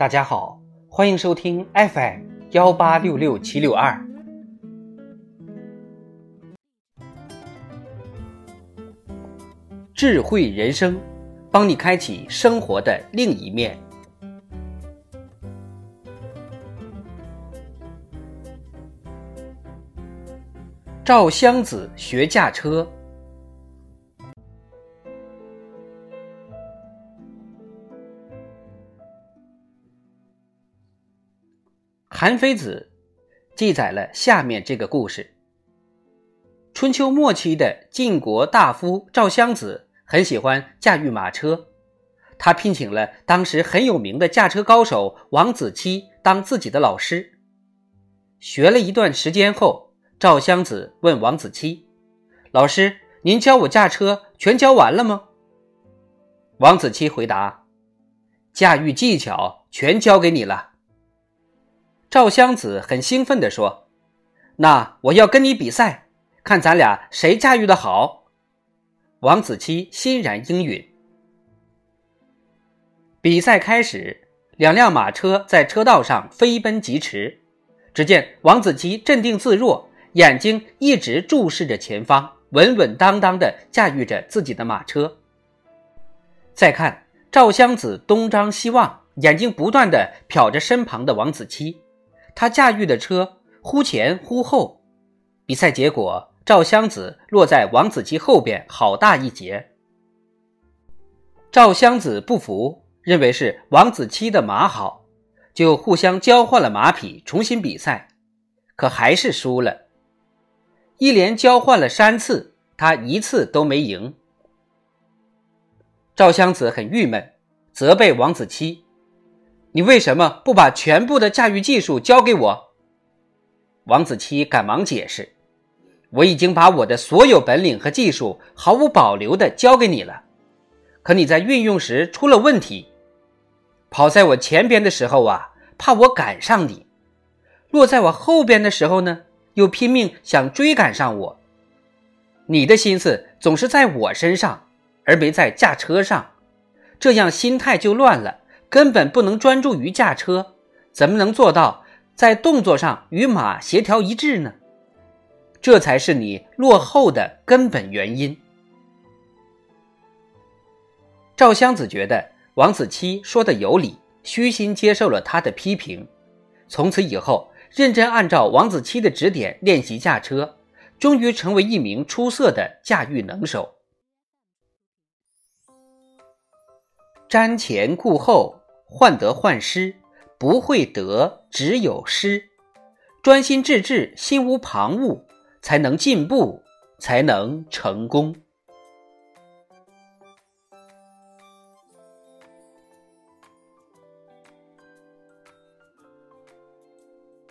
大家好，欢迎收听 FM 幺八六六七六二。智慧人生，帮你开启生活的另一面。赵襄子学驾车。韩非子记载了下面这个故事：春秋末期的晋国大夫赵襄子很喜欢驾驭马车，他聘请了当时很有名的驾车高手王子期当自己的老师。学了一段时间后，赵襄子问王子期：“老师，您教我驾车全教完了吗？”王子期回答：“驾驭技巧全教给你了。”赵襄子很兴奋地说：“那我要跟你比赛，看咱俩谁驾驭的好。”王子期欣然应允。比赛开始，两辆马车在车道上飞奔疾驰。只见王子期镇定自若，眼睛一直注视着前方，稳稳当当地驾驭着自己的马车。再看赵襄子东张西望，眼睛不断地瞟着身旁的王子期。他驾驭的车忽前忽后，比赛结果，赵襄子落在王子期后边好大一截。赵襄子不服，认为是王子期的马好，就互相交换了马匹，重新比赛，可还是输了。一连交换了三次，他一次都没赢。赵襄子很郁闷，责备王子期。你为什么不把全部的驾驭技术交给我？王子期赶忙解释：“我已经把我的所有本领和技术毫无保留的交给你了，可你在运用时出了问题。跑在我前边的时候啊，怕我赶上你；落在我后边的时候呢，又拼命想追赶上我。你的心思总是在我身上，而没在驾车上，这样心态就乱了。”根本不能专注于驾车，怎么能做到在动作上与马协调一致呢？这才是你落后的根本原因。赵襄子觉得王子期说的有理，虚心接受了他的批评。从此以后，认真按照王子期的指点练习驾车，终于成为一名出色的驾驭能手。瞻前顾后。患得患失，不会得，只有失。专心致志，心无旁骛，才能进步，才能成功。